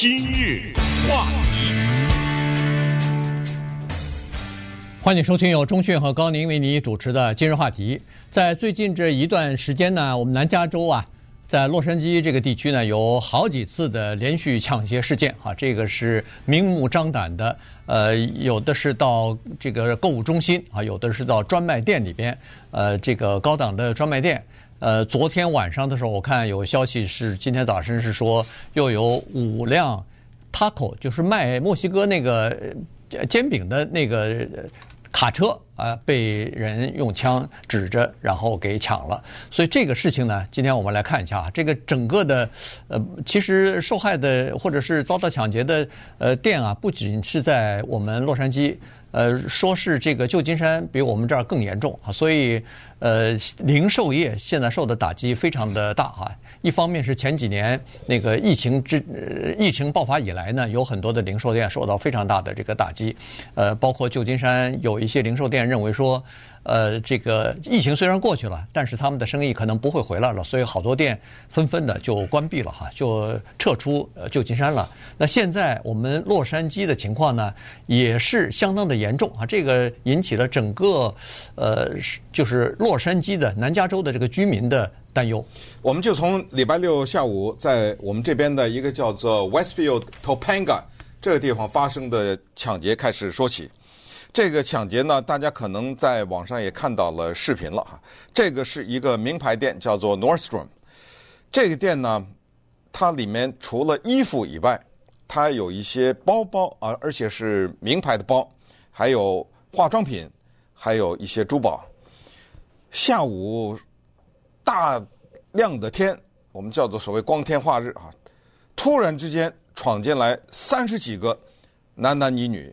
今日话题，欢迎收听由钟讯和高宁为你主持的今日话题。在最近这一段时间呢，我们南加州啊，在洛杉矶这个地区呢，有好几次的连续抢劫事件啊，这个是明目张胆的。呃，有的是到这个购物中心啊，有的是到专卖店里边，呃，这个高档的专卖店。呃，昨天晚上的时候，我看有消息是，今天早晨是说又有五辆 taco，就是卖墨西哥那个煎饼的那个卡车啊，被人用枪指着，然后给抢了。所以这个事情呢，今天我们来看一下啊，这个整个的呃，其实受害的或者是遭到抢劫的呃店啊，不仅是在我们洛杉矶。呃，说是这个旧金山比我们这儿更严重啊，所以呃，零售业现在受的打击非常的大啊。一方面是前几年那个疫情之疫情爆发以来呢，有很多的零售店受到非常大的这个打击，呃，包括旧金山有一些零售店认为说。呃，这个疫情虽然过去了，但是他们的生意可能不会回来了，所以好多店纷纷的就关闭了哈，就撤出旧金山了。那现在我们洛杉矶的情况呢，也是相当的严重啊，这个引起了整个呃，就是洛杉矶的南加州的这个居民的担忧。我们就从礼拜六下午在我们这边的一个叫做 Westfield Topanga 这个地方发生的抢劫开始说起。这个抢劫呢，大家可能在网上也看到了视频了哈。这个是一个名牌店，叫做 Nordstrom。这个店呢，它里面除了衣服以外，它有一些包包啊，而且是名牌的包，还有化妆品，还有一些珠宝。下午大亮的天，我们叫做所谓光天化日啊，突然之间闯进来三十几个男男女女。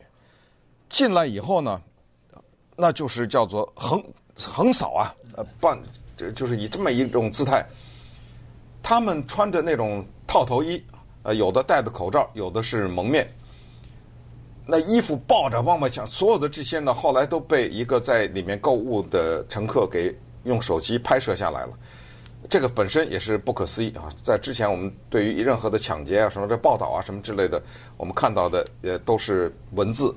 进来以后呢，那就是叫做横横扫啊，呃，办就就是以这么一种姿态。他们穿着那种套头衣，呃，有的戴着口罩，有的是蒙面。那衣服抱着往外抢，所有的这些呢，后来都被一个在里面购物的乘客给用手机拍摄下来了。这个本身也是不可思议啊！在之前我们对于任何的抢劫啊、什么这报道啊、什么之类的，我们看到的也都是文字。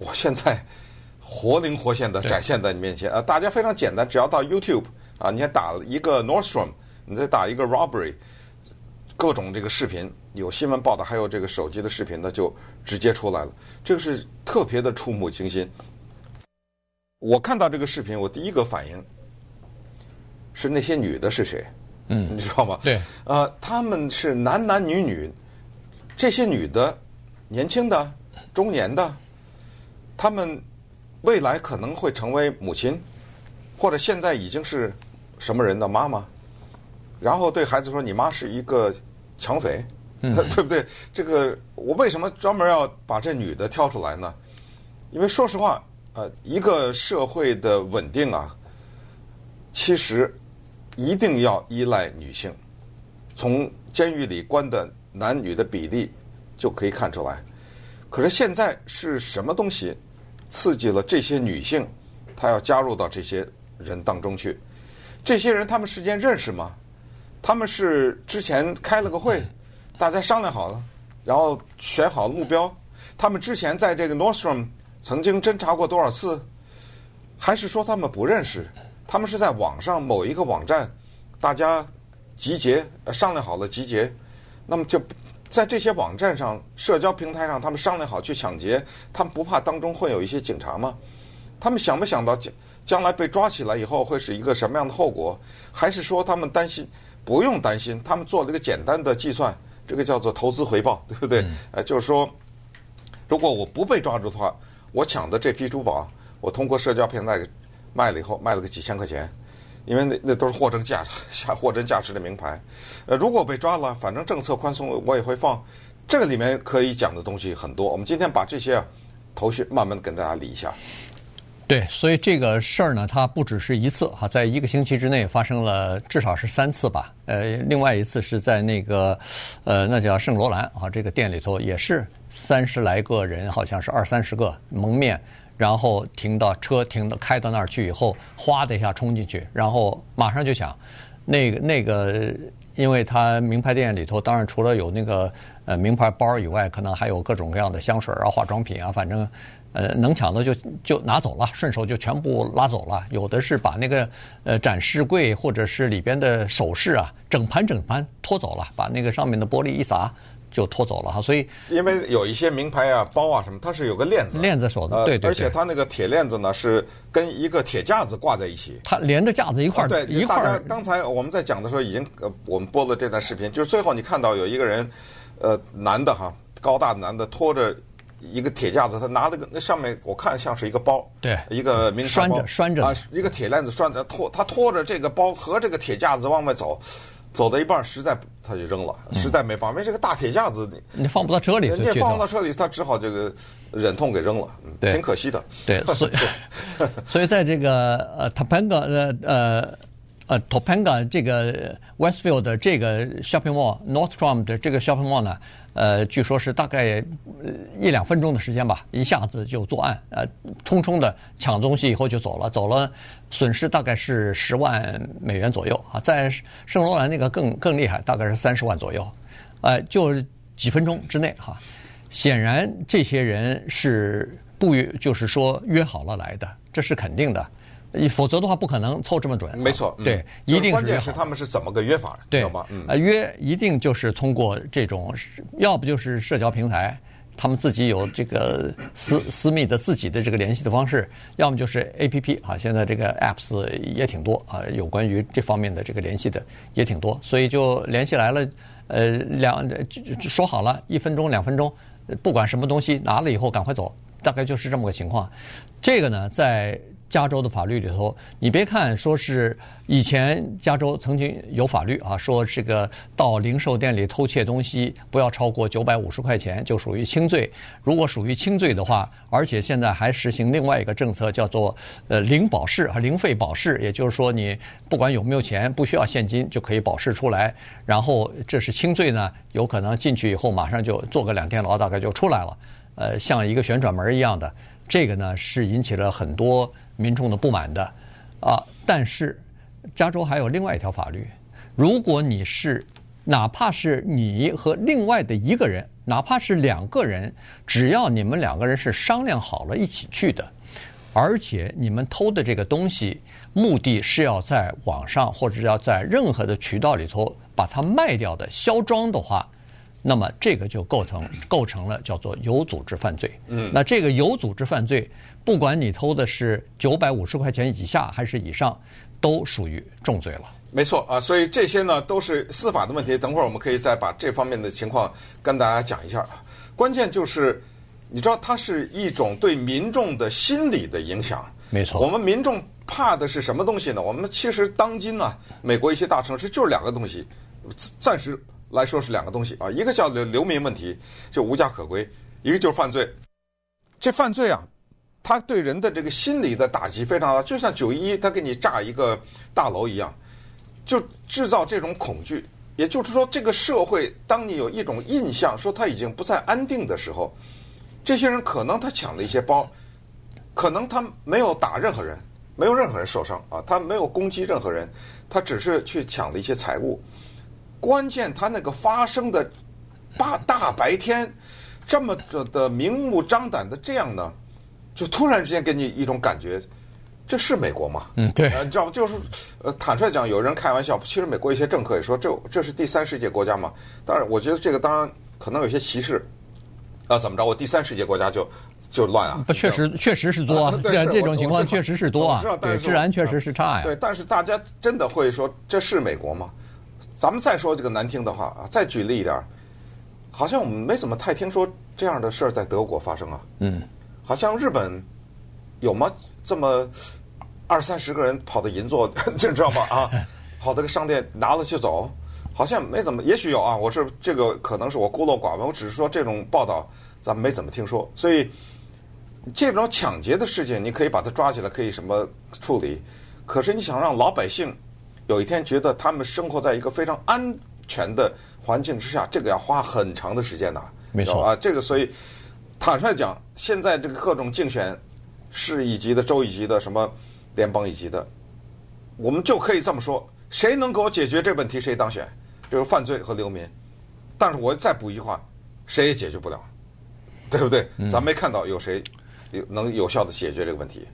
我现在活灵活现的展现在你面前啊！大家非常简单，只要到 YouTube 啊，你先打一个 Nordstrom，你再打一个 Robbery，各种这个视频，有新闻报道，还有这个手机的视频呢，就直接出来了。这个是特别的触目惊心。我看到这个视频，我第一个反应是那些女的是谁？嗯，你知道吗？对，呃，他们是男男女女，这些女的，年轻的、中年的。他们未来可能会成为母亲，或者现在已经是什么人的妈妈，然后对孩子说：“你妈是一个抢匪，嗯、对不对？”这个我为什么专门要把这女的挑出来呢？因为说实话，呃，一个社会的稳定啊，其实一定要依赖女性。从监狱里关的男女的比例就可以看出来。可是现在是什么东西？刺激了这些女性，她要加入到这些人当中去。这些人他们之间认识吗？他们是之前开了个会，大家商量好了，然后选好了目标。他们之前在这个 Nordstrom 曾经侦查过多少次？还是说他们不认识？他们是在网上某一个网站，大家集结商量好了集结，那么就。在这些网站上、社交平台上，他们商量好去抢劫，他们不怕当中会有一些警察吗？他们想没想到将将来被抓起来以后会是一个什么样的后果？还是说他们担心？不用担心，他们做了一个简单的计算，这个叫做投资回报，对不对？呃，就是说，如果我不被抓住的话，我抢的这批珠宝，我通过社交平台卖了以后，卖了个几千块钱。因为那那都是货真价实、货真价实的名牌，呃，如果被抓了，反正政策宽松，我也会放。这个里面可以讲的东西很多，我们今天把这些头绪慢慢跟大家理一下。对，所以这个事儿呢，它不只是一次哈，在一个星期之内发生了至少是三次吧。呃，另外一次是在那个呃，那叫圣罗兰啊，这个店里头也是三十来个人，好像是二三十个蒙面。然后停到车停到开到那儿去以后，哗的一下冲进去，然后马上就抢，那个那个因为他名牌店里头当然除了有那个呃名牌包以外，可能还有各种各样的香水啊、化妆品啊，反正呃能抢的就就拿走了，顺手就全部拉走了。有的是把那个呃展示柜或者是里边的首饰啊，整盘整盘拖走了，把那个上面的玻璃一撒。就拖走了哈，所以因为有一些名牌啊、包啊什么，它是有个链子，链子锁的，对对对，而且它那个铁链子呢是跟一个铁架子挂在一起，它连着架子一块儿，对，一块儿。刚才我们在讲的时候，已经呃，我们播了这段视频，就是最后你看到有一个人，呃，男的哈，高大的男的拖着一个铁架子，他拿了个那上面我看像是一个包，对，一个名牌包，拴着拴着啊，一个铁链子拴着拖，他拖着这个包和这个铁架子往外走。走到一半，实在他就扔了，实在没办法，因为这个大铁架子你放不到车里，你也放不到车里，他只好这个忍痛给扔了，对，挺可惜的。对，所以 所以在这个呃 Topanga 呃呃呃 Topanga 这个 Westfield 的这个 shopping mall，North t r u m 的这个 shopping mall 呢。呃，据说是大概一两分钟的时间吧，一下子就作案，呃，匆匆的抢东西以后就走了，走了，损失大概是十万美元左右啊，在圣罗兰那个更更厉害，大概是三十万左右，呃，就几分钟之内哈，显然这些人是不约，就是说约好了来的，这是肯定的。否则的话，不可能凑这么准。没错，对，一定是。关键是他们是怎么个约法，对吗？嗯，呃，约一定就是通过这种，要不就是社交平台，他们自己有这个私私密的自己的这个联系的方式，要么就是 A P P 啊，现在这个 apps 也挺多啊，有关于这方面的这个联系的也挺多，所以就联系来了，呃，两说好了，一分钟两分钟，不管什么东西拿了以后赶快走，大概就是这么个情况。这个呢，在。加州的法律里头，你别看说是以前加州曾经有法律啊，说这个到零售店里偷窃东西不要超过九百五十块钱就属于轻罪。如果属于轻罪的话，而且现在还实行另外一个政策，叫做呃零保释啊，零费保释，也就是说你不管有没有钱，不需要现金就可以保释出来。然后这是轻罪呢，有可能进去以后马上就坐个两天牢，大概就出来了。呃，像一个旋转门一样的，这个呢是引起了很多。民众的不满的，啊，但是加州还有另外一条法律，如果你是哪怕是你和另外的一个人，哪怕是两个人，只要你们两个人是商量好了一起去的，而且你们偷的这个东西目的是要在网上或者要在任何的渠道里头把它卖掉的销赃的话。那么这个就构成 构成了叫做有组织犯罪。嗯，那这个有组织犯罪，不管你偷的是九百五十块钱以下还是以上，都属于重罪了。没错啊，所以这些呢都是司法的问题。等会儿我们可以再把这方面的情况跟大家讲一下。关键就是，你知道它是一种对民众的心理的影响。没错，我们民众怕的是什么东西呢？我们其实当今呢，美国一些大城市就是两个东西，暂时。来说是两个东西啊，一个叫流流民问题，就无家可归；一个就是犯罪。这犯罪啊，它对人的这个心理的打击非常大，就像九一一他给你炸一个大楼一样，就制造这种恐惧。也就是说，这个社会当你有一种印象说他已经不再安定的时候，这些人可能他抢了一些包，可能他没有打任何人，没有任何人受伤啊，他没有攻击任何人，他只是去抢了一些财物。关键，他那个发生的大大白天，这么的的明目张胆的这样呢，就突然之间给你一种感觉，这是美国吗？嗯，对，你知道就是呃，坦率讲，有人开玩笑，其实美国一些政客也说，这这是第三世界国家嘛？当然，我觉得这个当然可能有些歧视。啊，怎么着？我第三世界国家就就乱啊？不，确实确实是多，这这种情况确实是多啊。对，治安确实是差呀。对，但是大家真的会说这是美国吗？咱们再说这个难听的话啊，再举例一点，好像我们没怎么太听说这样的事儿在德国发生啊。嗯，好像日本有吗？这么二三十个人跑到银座，你知道吗？啊，跑到个商店拿了就走，好像没怎么。也许有啊，我是这个可能是我孤陋寡闻，我只是说这种报道咱们没怎么听说。所以这种抢劫的事情，你可以把他抓起来，可以什么处理？可是你想让老百姓。有一天觉得他们生活在一个非常安全的环境之下，这个要花很长的时间的。没错啊，这个所以坦率讲，现在这个各种竞选，市一级的、州一级的、什么联邦一级的，我们就可以这么说：谁能给我解决这问题，谁当选。就是犯罪和流民。但是我再补一句话，谁也解决不了，对不对？咱没看到有谁有能有效的解决这个问题。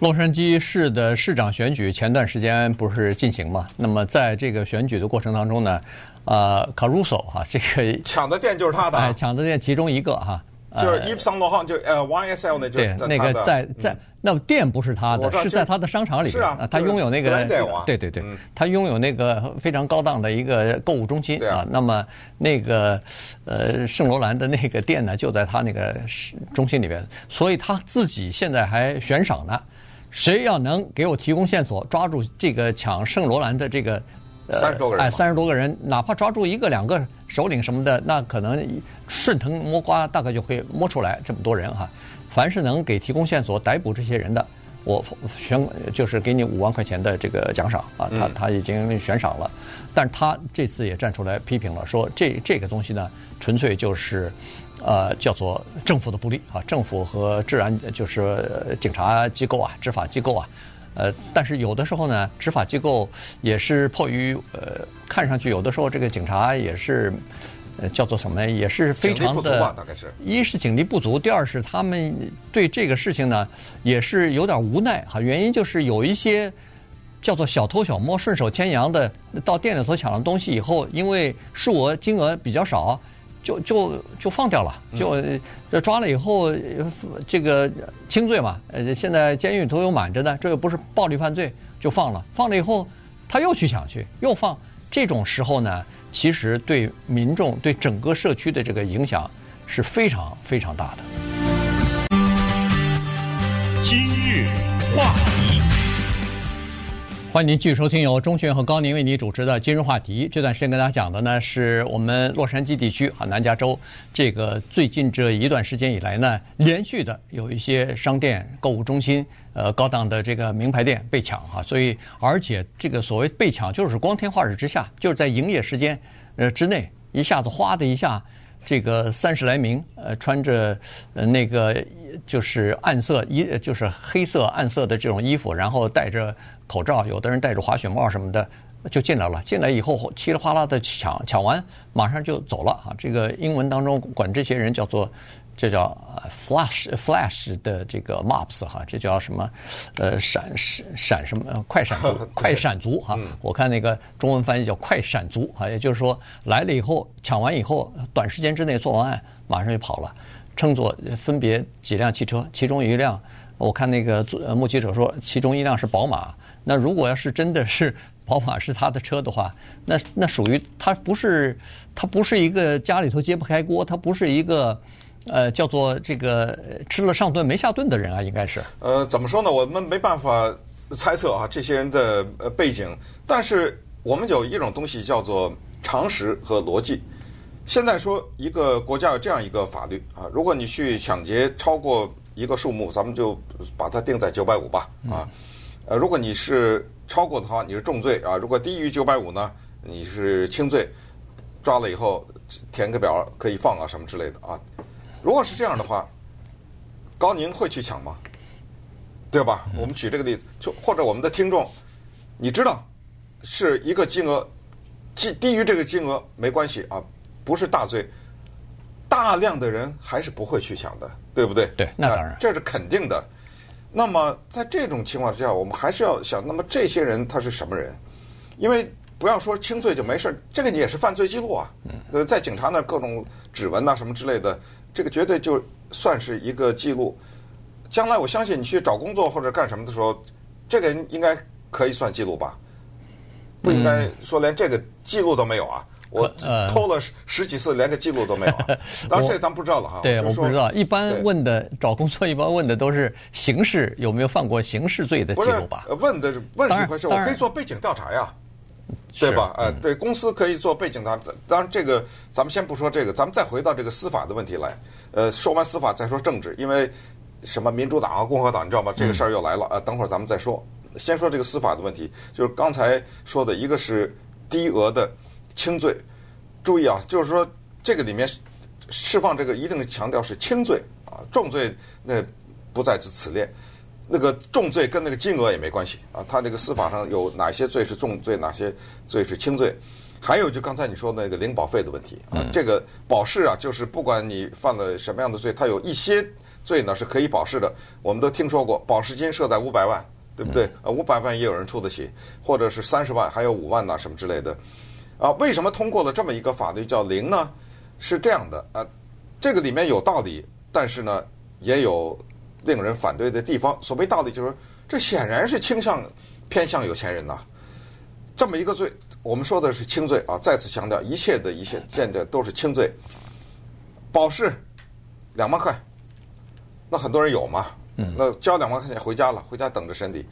洛杉矶市的市长选举前段时间不是进行嘛？那么在这个选举的过程当中呢，呃，Caruso 哈，这个 抢的店就是他的，哎，抢的店其中一个哈，就是 Yves Saint Laurent，就呃 YSL 那对那个在在那店不是他的，是在他的商场里边，是啊，他拥有那个对对对，他拥有那个非常高档的一个购物中心啊。那么那个呃圣罗兰的那个店呢，就在他那个中心里边，所以他自己现在还悬赏呢。谁要能给我提供线索，抓住这个抢圣罗兰的这个三十多个人，哎，三十多个人，哪怕抓住一个两个首领什么的，那可能顺藤摸瓜，大概就会摸出来这么多人哈。凡是能给提供线索、逮捕这些人的，我悬就是给你五万块钱的这个奖赏啊。他他已经悬赏了，但是他这次也站出来批评了，说这这个东西呢，纯粹就是。呃，叫做政府的不利啊，政府和治安就是警察机构啊，执法机构啊，呃，但是有的时候呢，执法机构也是迫于呃，看上去有的时候这个警察也是，呃，叫做什么呢？也是非常的，大概是，一是警力不足，第二是他们对这个事情呢也是有点无奈哈。原因就是有一些叫做小偷小摸、顺手牵羊的，到店里头抢了东西以后，因为数额金额比较少。就就就放掉了，就这抓了以后，这个轻罪嘛，呃，现在监狱里头有满着的，这又不是暴力犯罪，就放了。放了以后，他又去抢去，又放。这种时候呢，其实对民众、对整个社区的这个影响是非常非常大的。今日话题。欢迎您继续收听由钟迅和高宁为您主持的今日话题。这段时间跟大家讲的呢，是我们洛杉矶地区啊，南加州这个最近这一段时间以来呢，连续的有一些商店、购物中心、呃高档的这个名牌店被抢哈。所以，而且这个所谓被抢，就是光天化日之下，就是在营业时间呃之内，一下子哗的一下，这个三十来名呃穿着呃那个就是暗色衣，就是黑色暗色的这种衣服，然后戴着。口罩，有的人戴着滑雪帽什么的就进来了。进来以后，稀里哗啦的抢，抢完马上就走了啊！这个英文当中管这些人叫做，这叫 flash flash 的这个 mobs 哈，这叫什么？呃，闪闪闪什么？快闪族，快闪族哈！我看那个中文翻译叫快闪族哈，也就是说来了以后抢完以后，短时间之内做完案，马上就跑了。称作分别几辆汽车，其中一辆，我看那个目击者说，其中一辆是宝马。那如果要是真的是 宝马是他的车的话，那那属于他不是他不是一个家里头揭不开锅，他不是一个呃叫做这个吃了上顿没下顿的人啊，应该是。呃，怎么说呢？我们没办法猜测啊这些人的呃背景，但是我们有一种东西叫做常识和逻辑。现在说一个国家有这样一个法律啊，如果你去抢劫超过一个数目，咱们就把它定在九百五吧啊。嗯呃，如果你是超过的话，你是重罪啊；如果低于九百五呢，你是轻罪，抓了以后填个表可以放啊，什么之类的啊。如果是这样的话，高宁会去抢吗？对吧？我们举这个例子，就或者我们的听众，你知道是一个金额，低低于这个金额没关系啊，不是大罪，大量的人还是不会去抢的，对不对？对，那当然，这是肯定的。那么在这种情况之下，我们还是要想，那么这些人他是什么人？因为不要说轻罪就没事，这个你也是犯罪记录啊。呃，在警察那各种指纹呐什么之类的，这个绝对就算是一个记录。将来我相信你去找工作或者干什么的时候，这个应该可以算记录吧？不应该说连这个记录都没有啊。我偷了十几次，连个记录都没有。当然这咱不知道了哈。对，我不知道。一般问的找工作，一般问的都是刑事有没有犯过刑事罪的记录吧？问的问是一回事，我可以做背景调查呀，对吧？呃，对，公司可以做背景调查。当然这个咱们先不说这个，咱们再回到这个司法的问题来。呃，说完司法再说政治，因为什么民主党啊、共和党，你知道吗？这个事儿又来了。呃，等会儿咱们再说。先说这个司法的问题，就是刚才说的一个是低额的。轻罪，注意啊，就是说这个里面释放这个一定强调是轻罪啊，重罪那不在此列。那个重罪跟那个金额也没关系啊，他这个司法上有哪些罪是重罪，哪些罪是轻罪。还有就刚才你说那个领保费的问题啊，这个保释啊，就是不管你犯了什么样的罪，它有一些罪呢是可以保释的。我们都听说过，保释金设在五百万，对不对？呃，五百万也有人出得起，或者是三十万，还有五万呐什么之类的。啊，为什么通过了这么一个法律叫零呢？是这样的啊，这个里面有道理，但是呢也有令人反对的地方。所谓道理就是，这显然是倾向偏向有钱人呐。这么一个罪，我们说的是轻罪啊！再次强调，一切的一切现在都是轻罪。保释两万块，那很多人有嘛？那交两万块钱回家了，回家等着审理。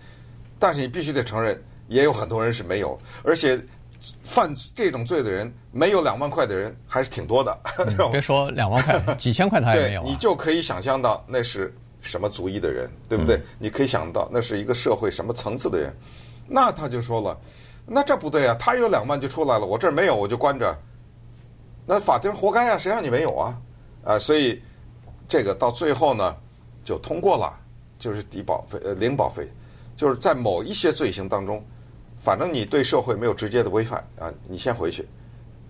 但是你必须得承认，也有很多人是没有，而且。犯这种罪的人，没有两万块的人还是挺多的。嗯、别说两万块，几千块他也没有、啊。你就可以想象到那是什么族裔的人，对不对？嗯、你可以想到那是一个社会什么层次的人。那他就说了，那这不对啊！他有两万就出来了，我这儿没有，我就关着。那法庭活该啊！谁让你没有啊？啊，所以这个到最后呢，就通过了，就是抵保费呃零保费，就是在某一些罪行当中。反正你对社会没有直接的危害啊，你先回去，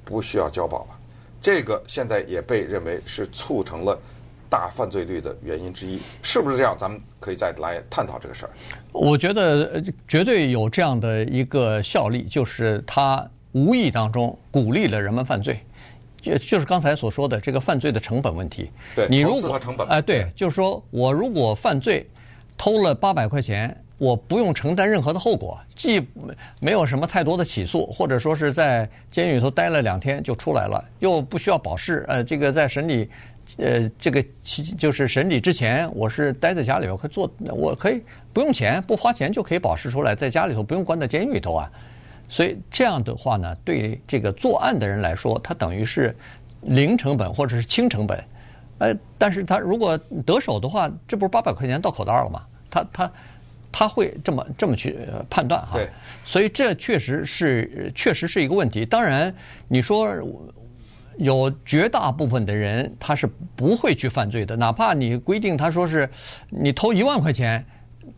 不需要交保了。这个现在也被认为是促成了大犯罪率的原因之一，是不是这样？咱们可以再来探讨这个事儿。我觉得绝对有这样的一个效力，就是他无意当中鼓励了人们犯罪，就就是刚才所说的这个犯罪的成本问题。对，你如果成本。哎，对，就是说我如果犯罪偷了八百块钱。我不用承担任何的后果，既没有什么太多的起诉，或者说是在监狱里头待了两天就出来了，又不需要保释。呃，这个在审理，呃，这个期就是审理之前，我是待在家里，我可以做，我可以不用钱，不花钱就可以保释出来，在家里头不用关在监狱里头啊。所以这样的话呢，对这个作案的人来说，他等于是零成本或者是轻成本。呃，但是他如果得手的话，这不是八百块钱到口袋了吗？他他。他会这么这么去判断哈，对，所以这确实是确实是一个问题。当然，你说有绝大部分的人他是不会去犯罪的，哪怕你规定他说是你偷一万块钱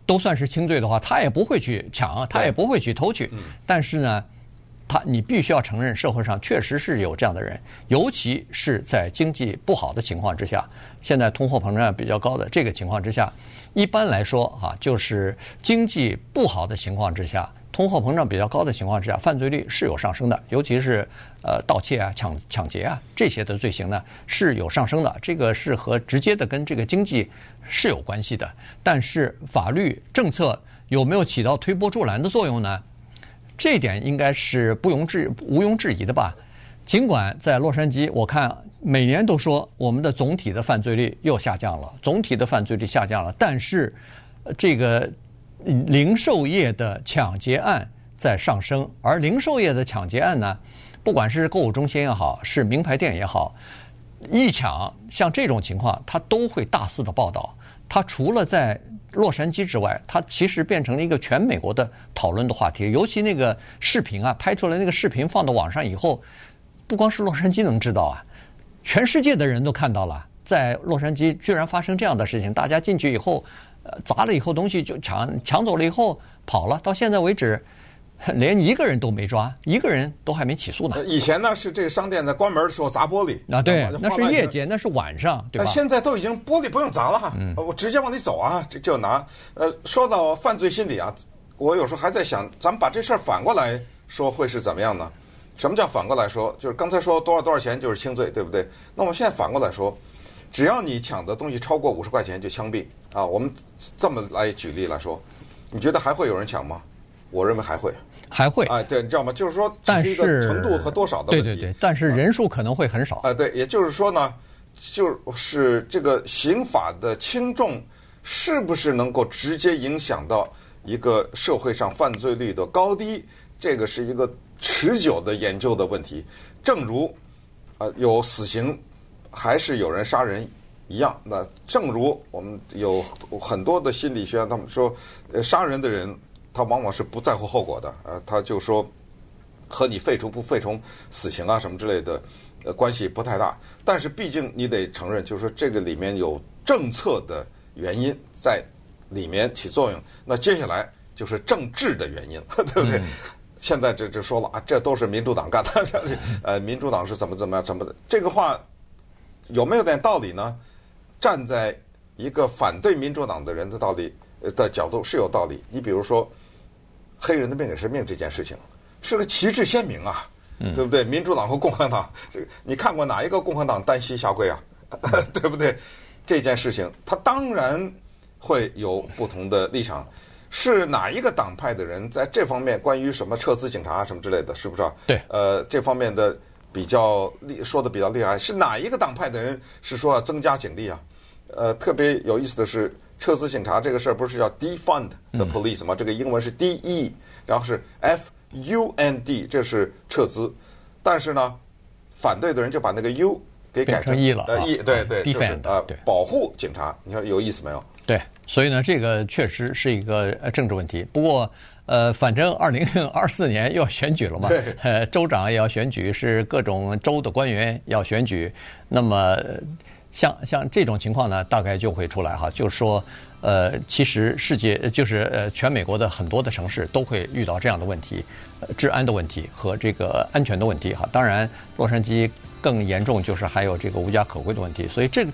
都算是轻罪的话，他也不会去抢，他也不会去偷去。但是呢，他你必须要承认，社会上确实是有这样的人，尤其是在经济不好的情况之下，现在通货膨胀比较高的这个情况之下。一般来说，啊，就是经济不好的情况之下，通货膨胀比较高的情况之下，犯罪率是有上升的，尤其是呃盗窃啊、抢抢劫啊这些的罪行呢是有上升的。这个是和直接的跟这个经济是有关系的。但是法律政策有没有起到推波助澜的作用呢？这点应该是不容置毋庸置疑的吧。尽管在洛杉矶，我看。每年都说我们的总体的犯罪率又下降了，总体的犯罪率下降了，但是这个零售业的抢劫案在上升，而零售业的抢劫案呢，不管是购物中心也好，是名牌店也好，一抢像这种情况，它都会大肆的报道。它除了在洛杉矶之外，它其实变成了一个全美国的讨论的话题。尤其那个视频啊，拍出来那个视频放到网上以后，不光是洛杉矶能知道啊。全世界的人都看到了，在洛杉矶居然发生这样的事情。大家进去以后，砸了以后东西就抢抢走了以后跑了。到现在为止，连一个人都没抓，一个人都还没起诉呢。以前呢是这个商店在关门的时候砸玻璃啊，对，那是夜间，那是晚上，对吧？现在都已经玻璃不用砸了哈，嗯，我直接往里走啊，就就拿。呃，说到犯罪心理啊，我有时候还在想，咱们把这事儿反过来说会是怎么样呢？什么叫反过来说？就是刚才说多少多少钱就是轻罪，对不对？那我们现在反过来说，只要你抢的东西超过五十块钱就枪毙啊！我们这么来举例来说，你觉得还会有人抢吗？我认为还会，还会。啊，对，你知道吗？就是说，但是一个程度和多少的问题。对对对，但是人数可能会很少。啊，对，也就是说呢，就是这个刑法的轻重是不是能够直接影响到一个社会上犯罪率的高低？这个是一个。持久的研究的问题，正如，呃，有死刑，还是有人杀人一样。那正如我们有很多的心理学家，他们说，呃，杀人的人他往往是不在乎后果的，呃，他就说和你废除不废除死刑啊什么之类的，呃，关系不太大。但是毕竟你得承认，就是说这个里面有政策的原因在里面起作用。那接下来就是政治的原因，对不对？嗯现在这这说了啊，这都是民主党干的，呃，民主党是怎么怎么样怎么的？这个话有没有点道理呢？站在一个反对民主党的人的道理的角度是有道理。你比如说，黑人的命也是命这件事情，是个旗帜鲜明啊，对不对？民主党和共和党，这个你看过哪一个共和党单膝下跪啊？对不对？这件事情，他当然会有不同的立场。是哪一个党派的人在这方面关于什么撤资警察什么之类的，是不是啊？对。呃，这方面的比较厉说的比较厉害，是哪一个党派的人是说要增加警力啊？呃，特别有意思的是，撤资警察这个事儿不是叫 defund the police 吗？嗯、这个英文是 D E，然后是 F U N D，这是撤资。但是呢，反对的人就把那个 U 给改成 E 了。呃，E 对对，就是呃对保护警察。你说有意思没有？对。所以呢，这个确实是一个政治问题。不过，呃，反正二零 二四年又要选举了嘛，呃，州长也要选举，是各种州的官员要选举。那么，像像这种情况呢，大概就会出来哈，就是说，呃，其实世界就是呃，全美国的很多的城市都会遇到这样的问题，呃，治安的问题和这个安全的问题哈。当然，洛杉矶更严重，就是还有这个无家可归的问题。所以这个。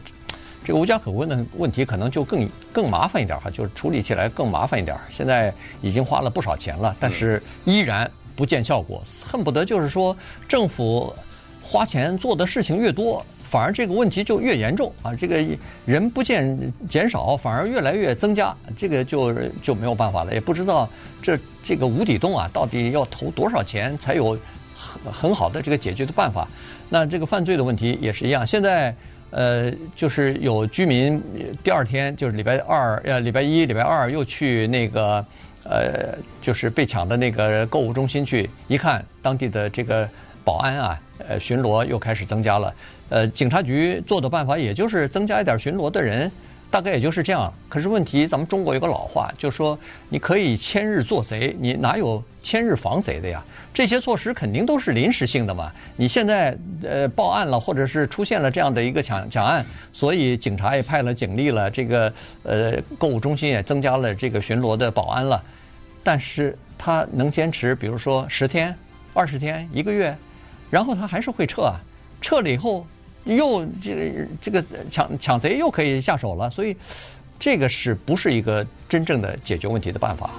这个无家可归的问题可能就更更麻烦一点哈，就是处理起来更麻烦一点。现在已经花了不少钱了，但是依然不见效果，恨不得就是说政府花钱做的事情越多，反而这个问题就越严重啊！这个人不见减少，反而越来越增加，这个就就没有办法了。也不知道这这个无底洞啊，到底要投多少钱才有很很好的这个解决的办法？那这个犯罪的问题也是一样，现在。呃，就是有居民第二天，就是礼拜二，呃，礼拜一、礼拜二又去那个，呃，就是被抢的那个购物中心去，一看当地的这个保安啊，呃，巡逻又开始增加了。呃，警察局做的办法也就是增加一点巡逻的人，大概也就是这样。可是问题，咱们中国有个老话，就说你可以千日做贼，你哪有千日防贼的呀？这些措施肯定都是临时性的嘛？你现在呃报案了，或者是出现了这样的一个抢抢案，所以警察也派了警力了，这个呃购物中心也增加了这个巡逻的保安了。但是他能坚持，比如说十天、二十天、一个月，然后他还是会撤啊。撤了以后，又这个这个抢抢贼又可以下手了，所以这个是不是一个真正的解决问题的办法？